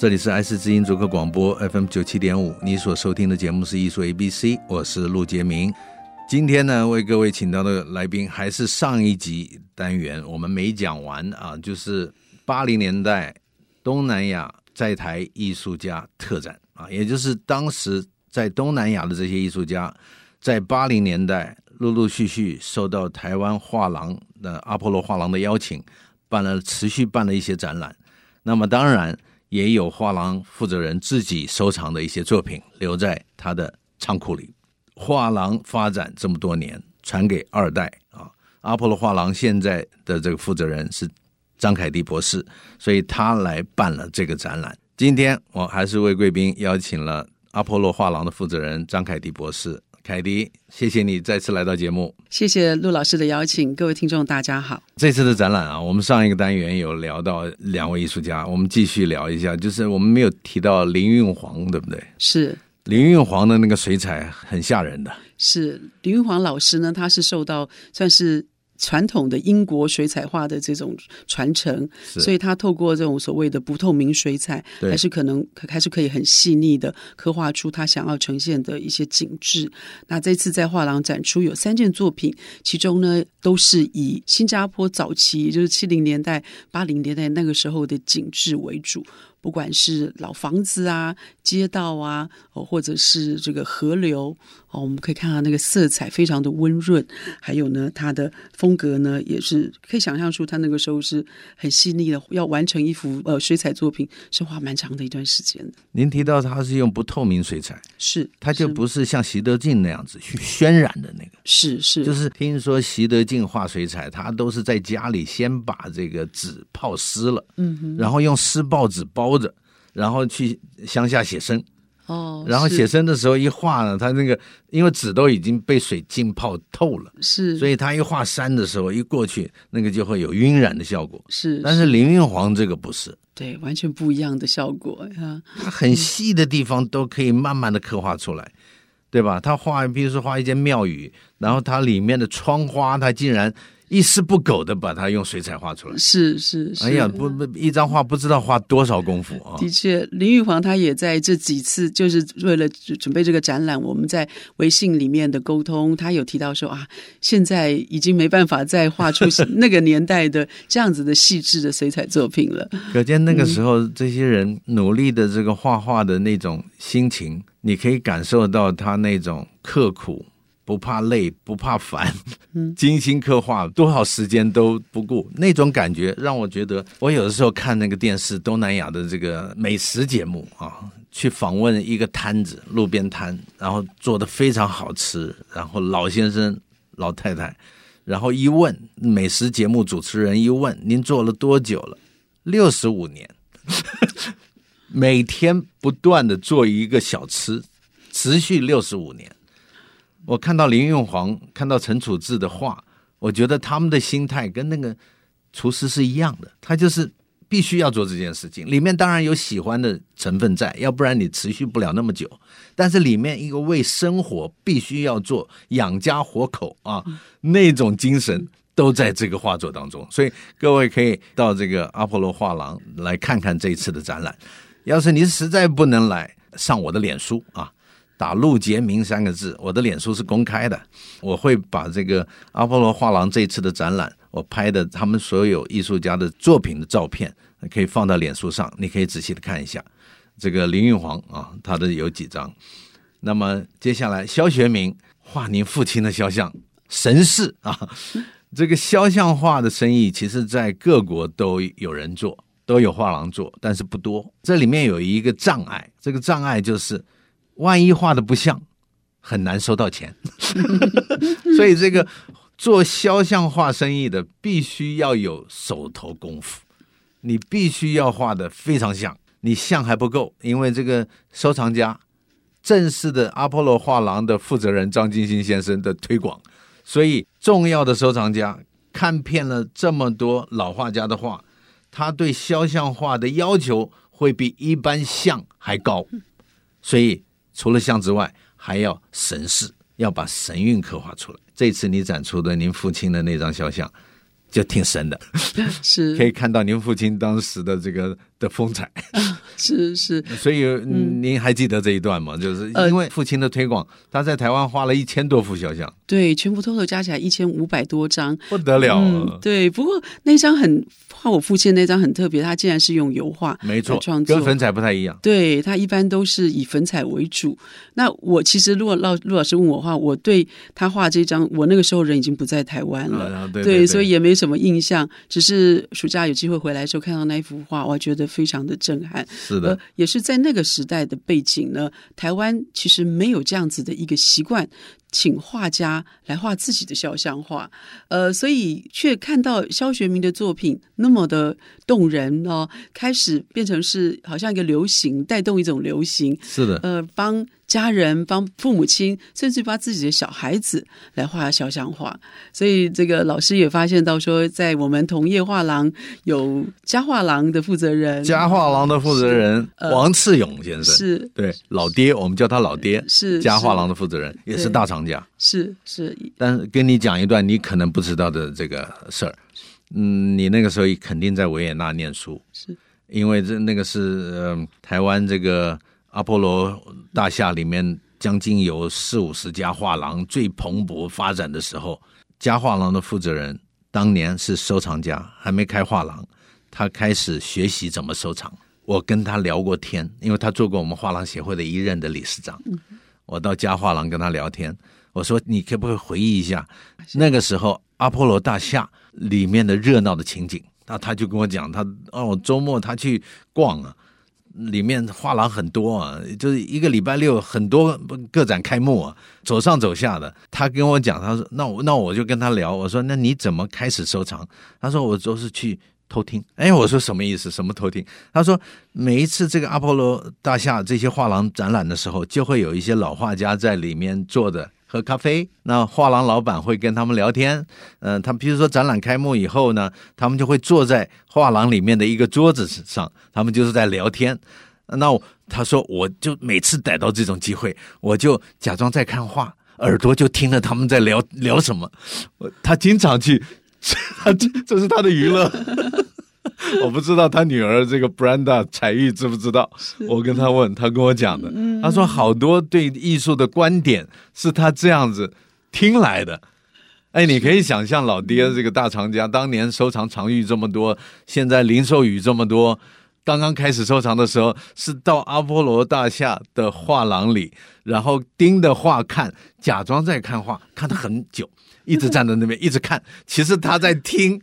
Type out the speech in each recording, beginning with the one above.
这里是爱思之音逐客广播 FM 九七点五，你所收听的节目是艺术 A B C，我是陆杰明。今天呢，为各位请到的来宾还是上一集单元我们没讲完啊，就是八零年代东南亚在台艺术家特展啊，也就是当时在东南亚的这些艺术家，在八零年代陆陆续续受到台湾画廊的阿波罗画廊的邀请，办了持续办了一些展览。那么当然。也有画廊负责人自己收藏的一些作品留在他的仓库里。画廊发展这么多年，传给二代啊。阿波罗画廊现在的这个负责人是张凯迪博士，所以他来办了这个展览。今天我还是为贵宾邀请了阿波罗画廊的负责人张凯迪博士。凯迪，谢谢你再次来到节目。谢谢陆老师的邀请，各位听众大家好。这次的展览啊，我们上一个单元有聊到两位艺术家，我们继续聊一下，就是我们没有提到林运煌，对不对？是林运煌的那个水彩很吓人的。是林运煌老师呢，他是受到算是。传统的英国水彩画的这种传承，所以它透过这种所谓的不透明水彩，还是可能还是可以很细腻的刻画出他想要呈现的一些景致。那这次在画廊展出有三件作品，其中呢都是以新加坡早期，也就是七零年代、八零年代那个时候的景致为主。不管是老房子啊、街道啊，哦，或者是这个河流哦，我们可以看到那个色彩非常的温润，还有呢，它的风格呢，也是可以想象出他那个时候是很细腻的，要完成一幅呃水彩作品是花蛮长的一段时间的。您提到它是用不透明水彩，是，它就不是像习德进那样子去渲染的那个，是是，就是听说习德进画水彩，他都是在家里先把这个纸泡湿了，嗯哼，然后用湿报纸包。包着，然后去乡下写生。哦，然后写生的时候一画呢，他那个因为纸都已经被水浸泡透了，是，所以他一画山的时候一过去，那个就会有晕染的效果。是，但是林运煌这个不是，对，完全不一样的效果呀。他很细的地方都可以慢慢的刻画出来，对吧？他画，比如说画一间庙宇，然后它里面的窗花，它竟然。一丝不苟的把它用水彩画出来，是是是。哎呀，不不，一张画不知道花多少功夫啊！的确，林玉煌他也在这几次，就是为了准备这个展览，我们在微信里面的沟通，他有提到说啊，现在已经没办法再画出 那个年代的这样子的细致的水彩作品了。可见那个时候这些人努力的这个画画的那种心情，你可以感受到他那种刻苦。不怕累，不怕烦，精心刻画，多少时间都不顾，那种感觉让我觉得，我有的时候看那个电视东南亚的这个美食节目啊，去访问一个摊子，路边摊，然后做的非常好吃，然后老先生、老太太，然后一问美食节目主持人一问，您做了多久了？六十五年，每天不断的做一个小吃，持续六十五年。我看到林运煌，看到陈楚志的画，我觉得他们的心态跟那个厨师是一样的，他就是必须要做这件事情。里面当然有喜欢的成分在，要不然你持续不了那么久。但是里面一个为生活必须要做养家活口啊，那种精神都在这个画作当中。所以各位可以到这个阿波罗画廊来看看这一次的展览。要是你实在不能来，上我的脸书啊。打陆杰明三个字，我的脸书是公开的，我会把这个阿波罗画廊这次的展览，我拍的他们所有艺术家的作品的照片，可以放到脸书上，你可以仔细的看一下。这个林玉煌啊，他的有几张。那么接下来肖学明画您父亲的肖像，神似啊。这个肖像画的生意，其实在各国都有人做，都有画廊做，但是不多。这里面有一个障碍，这个障碍就是。万一画的不像，很难收到钱。所以这个做肖像画生意的必须要有手头功夫，你必须要画的非常像。你像还不够，因为这个收藏家正式的阿波罗画廊的负责人张金星先生的推广，所以重要的收藏家看遍了这么多老画家的画，他对肖像画的要求会比一般像还高。所以除了像之外，还要神似，要把神韵刻画出来。这次你展出的您父亲的那张肖像，就挺神的，是可以看到您父亲当时的这个的风采。是是，所以您还记得这一段吗？嗯、就是因为父亲的推广，他在台湾画了一千多幅肖像，对，全部偷偷加起来一千五百多张，不得了、啊嗯。对，不过那张很画我父亲那张很特别，他竟然是用油画，没错，创作跟粉彩不太一样。对，他一般都是以粉彩为主。那我其实如果老陆老师问我的话，我对他画这张，我那个时候人已经不在台湾了，啊、对，对，对，对，所以也没什么印象。只是暑假有机会回来的时候看到那一幅画，我觉得非常的震撼。是的，呃、也是在那个时代的背景呢，台湾其实没有这样子的一个习惯，请画家来画自己的肖像画，呃，所以却看到肖学明的作品那么的动人哦，开始变成是好像一个流行，带动一种流行。是的，呃，帮。家人帮父母亲，甚至帮自己的小孩子来画肖像画，所以这个老师也发现到说，在我们同业画廊有家画廊的负责人，家画廊的负责人王次勇先生，是对老爹，我们叫他老爹，是家画廊的负责人，也是大是是。但是跟你讲一段你可能不知道的这个事儿，嗯，你那个时候肯定在维也纳念书，是因为这那个是嗯台湾这个。阿波罗大厦里面将近有四五十家画廊，最蓬勃发展的时候，家画廊的负责人当年是收藏家，还没开画廊，他开始学习怎么收藏。我跟他聊过天，因为他做过我们画廊协会的一任的理事长。我到家画廊跟他聊天，我说你可不可以回忆一下那个时候阿波罗大厦里面的热闹的情景？那他就跟我讲，他哦周末他去逛啊。里面画廊很多啊，就是一个礼拜六很多个展开幕啊，走上走下的。他跟我讲，他说：“那我那我就跟他聊，我说那你怎么开始收藏？”他说：“我都是去偷听。”哎，我说什么意思？什么偷听？他说：“每一次这个阿波罗大厦这些画廊展览的时候，就会有一些老画家在里面坐着。”喝咖啡，那画廊老板会跟他们聊天。嗯、他们比如说展览开幕以后呢，他们就会坐在画廊里面的一个桌子上，他们就是在聊天。那他说，我就每次逮到这种机会，我就假装在看画，耳朵就听着他们在聊聊什么。他经常去，他 这这是他的娱乐。我不知道他女儿这个 Brenda 彩玉知不知道？我跟他问，他跟我讲的。他说好多对艺术的观点是他这样子听来的。哎，你可以想象老爹这个大藏家当年收藏藏玉这么多，现在零售玉这么多，刚刚开始收藏的时候是到阿波罗大厦的画廊里，然后盯着画看，假装在看画，看得很久。一直站在那边，一直看。其实他在听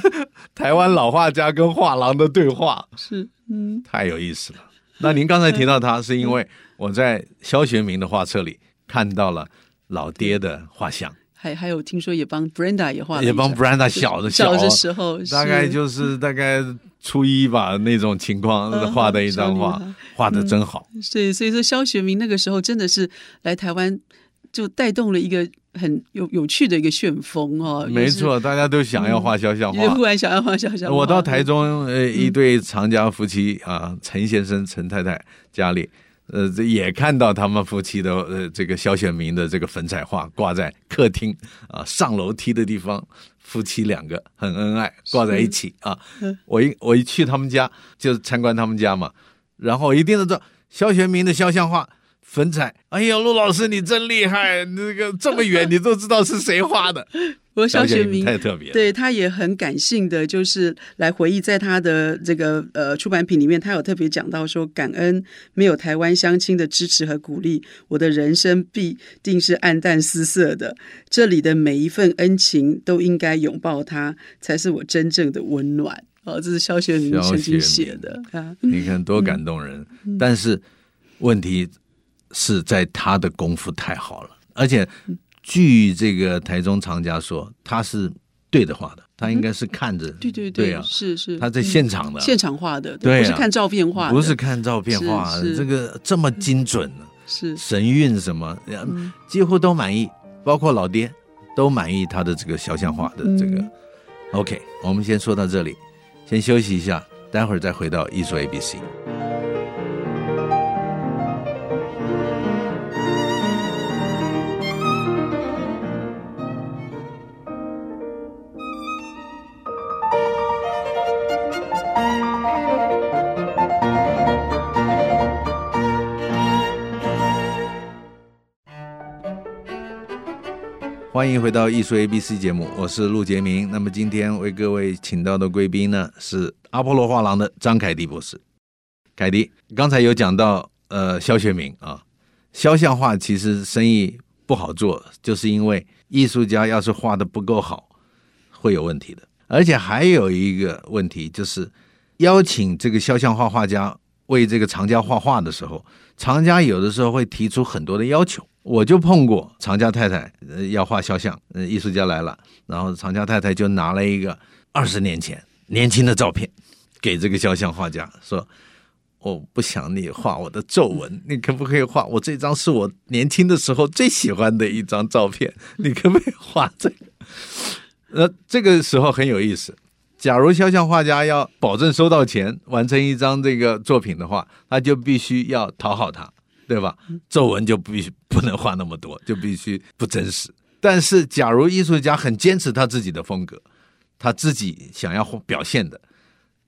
台湾老画家跟画廊的对话，是，嗯，太有意思了。那您刚才提到他，是因为我在肖学明的画册里看到了老爹的画像，还还有听说也帮 Brenda 也画了，也帮 Brenda 小的小，小的。时候，大概就是大概初一吧那种情况画的一张画，画的真好。所以所以说肖学明那个时候真的是来台湾就带动了一个。很有有趣的一个旋风哦，没错，大家都想要画肖像画，忽然想要画肖像画。我到台中，呃，一对长家夫妻啊，陈先生、陈太太家里，呃，这也看到他们夫妻的呃这个肖选民的这个粉彩画挂在客厅啊，上楼梯的地方，夫妻两个很恩爱，挂在一起啊。我一我一去他们家，就参观他们家嘛，然后一定是说萧学明的肖像画。粉彩，哎呀，陆老师你真厉害，那个这么远 你都知道是谁画的。我萧学明太特别，对他也很感性的，就是来回忆在他的这个呃出版品里面，他有特别讲到说，感恩没有台湾乡亲的支持和鼓励，我的人生必定是暗淡失色的。这里的每一份恩情都应该拥抱它，才是我真正的温暖。哦，这是肖学明曾经写的啊，你看多感动人。嗯、但是问题。是在他的功夫太好了，而且据这个台中藏家说，他是对的画的，他应该是看着，对对对，对啊，是是，他在现场的，现场画的，对，不是看照片画的，不是看照片画的，这个这么精准呢，是。神韵什么，几乎都满意，包括老爹都满意他的这个肖像画的这个。OK，我们先说到这里，先休息一下，待会儿再回到艺术 ABC。欢迎回到艺术 ABC 节目，我是陆杰明。那么今天为各位请到的贵宾呢，是阿波罗画廊的张凯迪博士。凯迪，刚才有讲到，呃，肖学明啊，肖像画其实生意不好做，就是因为艺术家要是画的不够好，会有问题的。而且还有一个问题，就是邀请这个肖像画画家为这个藏家画画的时候，藏家有的时候会提出很多的要求。我就碰过藏家太太，要画肖像，艺术家来了，然后藏家太太就拿了一个二十年前年轻的照片，给这个肖像画家说：“我不想你画我的皱纹，你可不可以画我这张是我年轻的时候最喜欢的一张照片？你可不可以画这个？”那 这个时候很有意思。假如肖像画家要保证收到钱，完成一张这个作品的话，他就必须要讨好他。对吧？皱纹就必须不能画那么多，就必须不真实。但是，假如艺术家很坚持他自己的风格，他自己想要表现的，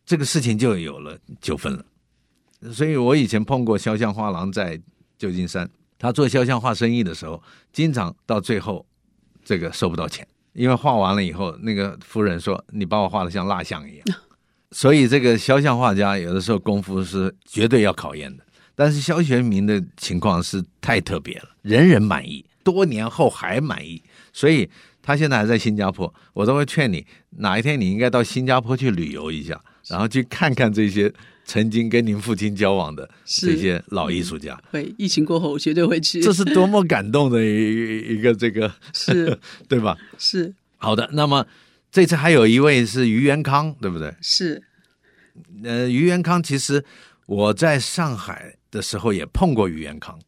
这个事情就有了纠纷了。所以我以前碰过肖像画廊在旧金山，他做肖像画生意的时候，经常到最后这个收不到钱，因为画完了以后，那个夫人说：“你把我画的像蜡像一样。”所以，这个肖像画家有的时候功夫是绝对要考验的。但是肖学明的情况是太特别了，人人满意，多年后还满意，所以他现在还在新加坡。我都会劝你，哪一天你应该到新加坡去旅游一下，然后去看看这些曾经跟您父亲交往的这些老艺术家。会，疫情过后我绝对会去。这是多么感动的一一个这个，是，对吧？是。好的，那么这次还有一位是于元康，对不对？是。呃，于元康其实我在上海。的时候也碰过于元康，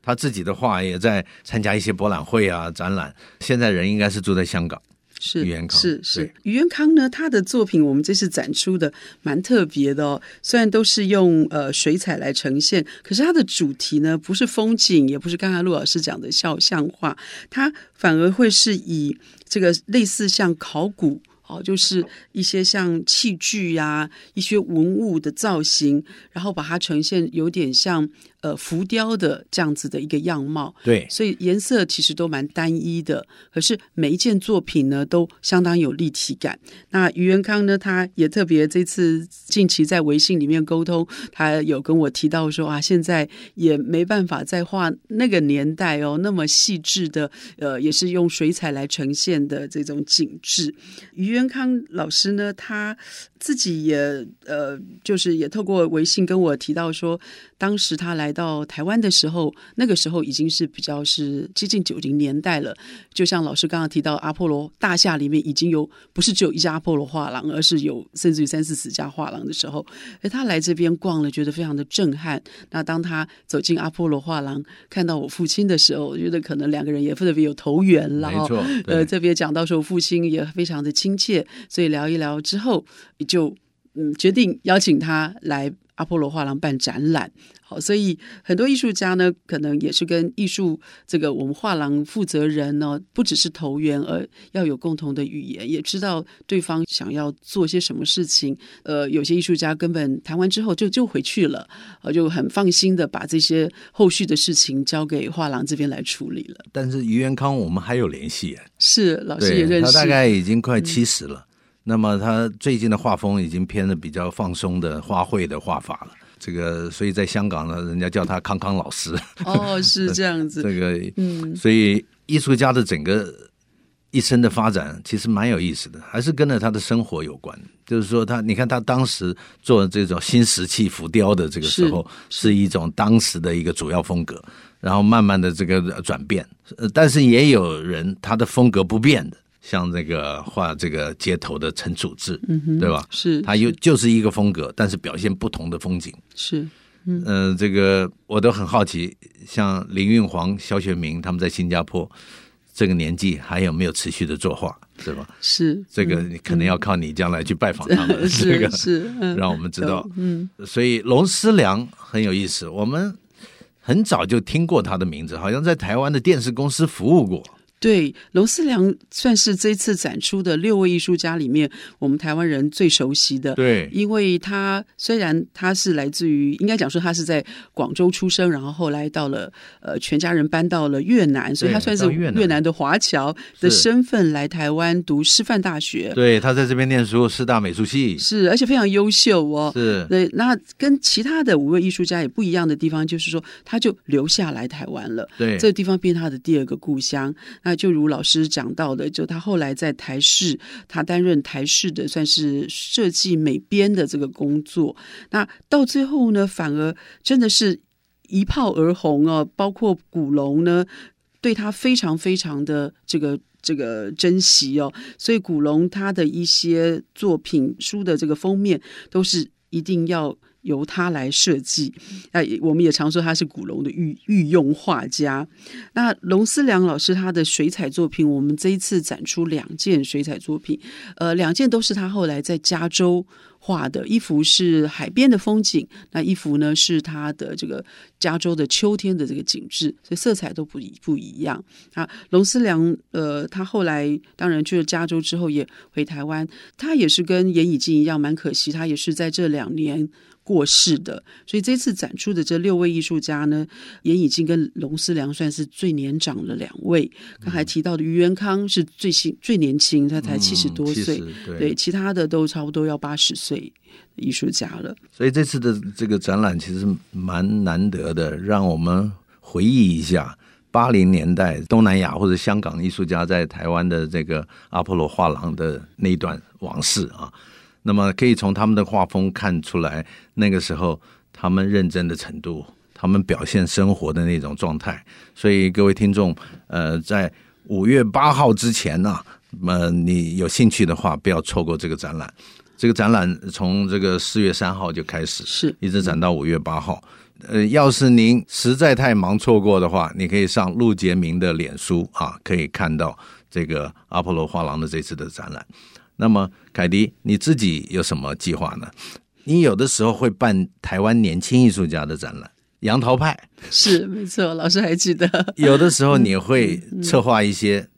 他自己的画也在参加一些博览会啊、展览。现在人应该是住在香港。是于元康，是是于元康呢，他的作品我们这次展出的蛮特别的哦。虽然都是用呃水彩来呈现，可是他的主题呢不是风景，也不是刚才陆老师讲的肖像画，他反而会是以这个类似像考古。哦，就是一些像器具呀、啊，一些文物的造型，然后把它呈现有点像。呃，浮雕的这样子的一个样貌，对，所以颜色其实都蛮单一的，可是每一件作品呢都相当有立体感。那于元康呢，他也特别这次近期在微信里面沟通，他有跟我提到说啊，现在也没办法再画那个年代哦那么细致的，呃，也是用水彩来呈现的这种景致。余元康老师呢，他自己也呃，就是也透过微信跟我提到说，当时他来。到台湾的时候，那个时候已经是比较是接近九零年代了。就像老师刚刚提到，阿波罗大厦里面已经有不是只有一家阿波罗画廊，而是有甚至于三四十家画廊的时候，哎，他来这边逛了，觉得非常的震撼。那当他走进阿波罗画廊，看到我父亲的时候，我觉得可能两个人也特别有投缘了。没错，呃，特别讲到说父亲也非常的亲切，所以聊一聊之后，就嗯决定邀请他来阿波罗画廊办展览。好，所以很多艺术家呢，可能也是跟艺术这个我们画廊负责人呢，不只是投缘，而要有共同的语言，也知道对方想要做些什么事情。呃，有些艺术家根本谈完之后就就回去了，呃，就很放心的把这些后续的事情交给画廊这边来处理了。但是于元康，我们还有联系啊，是老师也认识，他大概已经快七十了，嗯。那么他最近的画风已经偏的比较放松的花卉的画法了。这个，所以在香港呢，人家叫他康康老师。哦，是这样子。这个，嗯，所以艺术家的整个一生的发展其实蛮有意思的，还是跟着他的生活有关。就是说他，他你看他当时做这种新石器浮雕的这个时候，是，是一种当时的一个主要风格。然后慢慢的这个转变，但是也有人他的风格不变的，像这个画这个街头的陈楚志，嗯哼，对吧？是，他又就是一个风格，但是表现不同的风景。是，嗯、呃，这个我都很好奇，像林运煌、肖学明他们在新加坡这个年纪还有没有持续的作画，对吧？是，这个你可能要靠你将来去拜访他们，嗯、这个是，嗯、让我们知道。嗯，所以龙思良很有意思，我们。很早就听过他的名字，好像在台湾的电视公司服务过。对，龙思良算是这次展出的六位艺术家里面，我们台湾人最熟悉的。对，因为他虽然他是来自于，应该讲说他是在广州出生，然后后来到了呃，全家人搬到了越南，所以他算是越南的华侨的身份来台湾读师范大学。对，他在这边念书，师大美术系是，而且非常优秀哦。是，对，那跟其他的五位艺术家也不一样的地方，就是说他就留下来台湾了。对，这个地方变他的第二个故乡。那就如老师讲到的，就他后来在台视，他担任台视的算是设计美编的这个工作。那到最后呢，反而真的是一炮而红哦。包括古龙呢，对他非常非常的这个这个珍惜哦。所以古龙他的一些作品书的这个封面都是一定要。由他来设计，啊，我们也常说他是古龙的御御用画家。那龙思良老师他的水彩作品，我们这一次展出两件水彩作品，呃，两件都是他后来在加州画的，一幅是海边的风景，那一幅呢是他的这个加州的秋天的这个景致，所以色彩都不一不一样。啊，龙思良，呃，他后来当然去了加州之后也回台湾，他也是跟颜以静一样，蛮可惜，他也是在这两年。过世的，所以这次展出的这六位艺术家呢，也已经跟龙思良算是最年长的两位。刚才提到的余元康是最新最年轻，他才七十多岁，嗯、对，对，其他的都差不多要八十岁艺术家了。所以这次的这个展览其实蛮难得的，让我们回忆一下八零年代东南亚或者香港艺术家在台湾的这个阿波罗画廊的那一段往事啊。那么可以从他们的画风看出来，那个时候他们认真的程度，他们表现生活的那种状态。所以各位听众，呃，在五月八号之前呢、啊，呃，你有兴趣的话，不要错过这个展览。这个展览从这个四月三号就开始，是一直展到五月八号。呃，要是您实在太忙错过的话，你可以上陆杰明的脸书啊，可以看到这个阿波罗画廊的这次的展览。那么，凯迪，你自己有什么计划呢？你有的时候会办台湾年轻艺术家的展览，杨桃派是没错，老师还记得。有的时候你会策划一些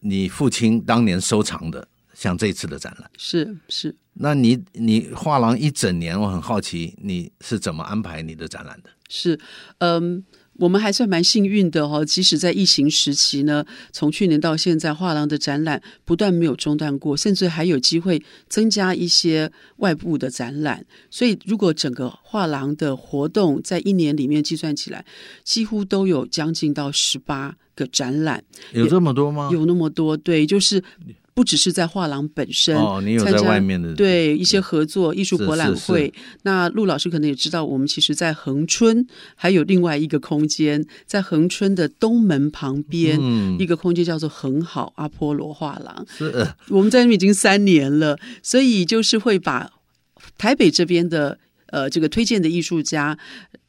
你父亲当年收藏的，像这次的展览，是是。那你你画廊一整年，我很好奇你是怎么安排你的展览的？是，嗯。我们还算蛮幸运的哈，即使在疫情时期呢，从去年到现在，画廊的展览不断没有中断过，甚至还有机会增加一些外部的展览。所以，如果整个画廊的活动在一年里面计算起来，几乎都有将近到十八个展览。有这么多吗？有那么多，对，就是。不只是在画廊本身，哦，你有在外面的对一些合作艺术博览会。那陆老师可能也知道，我们其实，在恒春还有另外一个空间，在恒春的东门旁边，嗯、一个空间叫做恒好阿波罗画廊。是，我们在那边已经三年了，所以就是会把台北这边的呃这个推荐的艺术家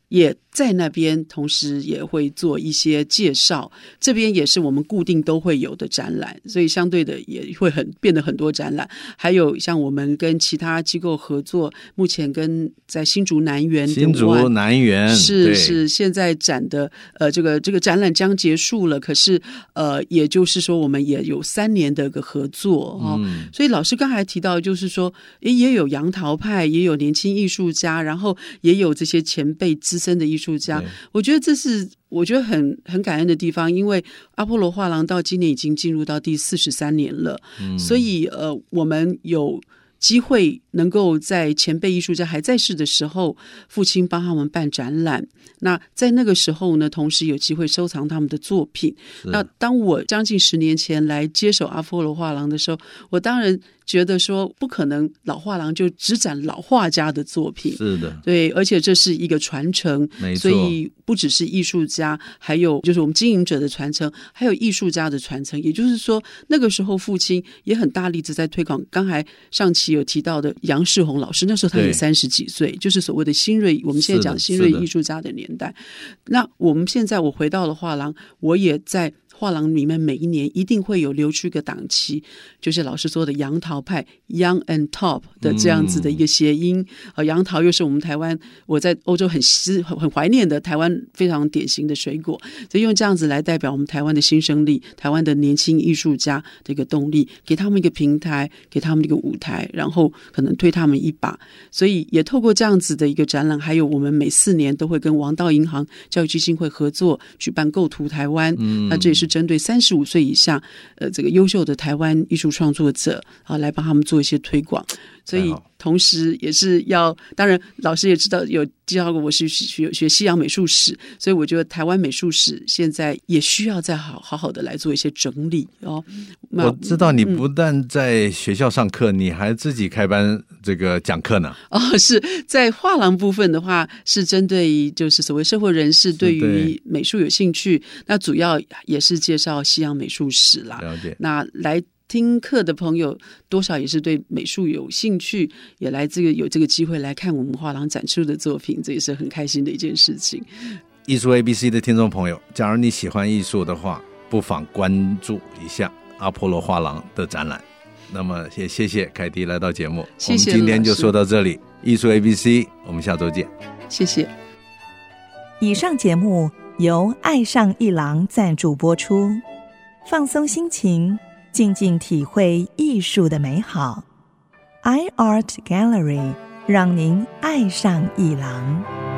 也。在那边，同时也会做一些介绍。这边也是我们固定都会有的展览，所以相对的也会很变得很多展览。还有像我们跟其他机构合作，目前跟在新竹南园，新竹南园是是现在展的呃这个这个展览将结束了，可是呃也就是说我们也有三年的一个合作哦。嗯、所以老师刚才提到，就是说也也有杨桃派，也有年轻艺术家，然后也有这些前辈资深的艺术。家，我觉得这是我觉得很很感恩的地方，因为阿波罗画廊到今年已经进入到第四十三年了，嗯、所以呃，我们有机会能够在前辈艺术家还在世的时候，父亲帮他们办展览。那在那个时候呢，同时有机会收藏他们的作品。那当我将近十年前来接手阿波罗画廊的时候，我当然。觉得说不可能，老画廊就只展老画家的作品。是的，对，而且这是一个传承。所以不只是艺术家，还有就是我们经营者的传承，还有艺术家的传承。也就是说，那个时候父亲也很大力的在推广。刚才上期有提到的杨世宏老师，那时候他也三十几岁，就是所谓的新锐。我们现在讲新锐艺术家的年代。那我们现在我回到了画廊，我也在。画廊里面每一年一定会有留出一个档期，就是老师说的杨桃派 （Young and Top） 的这样子的一个谐音。呃、嗯，杨桃又是我们台湾我在欧洲很思很很怀念的台湾非常典型的水果，所以用这样子来代表我们台湾的新生力、台湾的年轻艺术家的一个动力，给他们一个平台，给他们一个舞台，然后可能推他们一把。所以也透过这样子的一个展览，还有我们每四年都会跟王道银行教育基金会合作举办“构图台湾”，嗯，那这也是。针对三十五岁以下，呃，这个优秀的台湾艺术创作者啊，来帮他们做一些推广。所以，同时也是要，当然，老师也知道有介绍过，我是学学西洋美术史，所以我觉得台湾美术史现在也需要再好好好的来做一些整理哦。我知道你不但在学校上课，嗯、你还自己开班这个讲课呢。哦，是在画廊部分的话，是针对就是所谓社会人士对于美术有兴趣，那主要也是介绍西洋美术史啦。了解。那来。听课的朋友多少也是对美术有兴趣，也来这个有这个机会来看我们画廊展出的作品，这也是很开心的一件事情。艺术 ABC 的听众朋友，假如你喜欢艺术的话，不妨关注一下阿波罗画廊的展览。那么也谢谢凯迪来到节目，谢谢。我们今天就说到这里，艺术 ABC，我们下周见。谢谢。以上节目由爱上一郎赞助播出，放松心情。静静体会艺术的美好，iArt Gallery 让您爱上艺廊。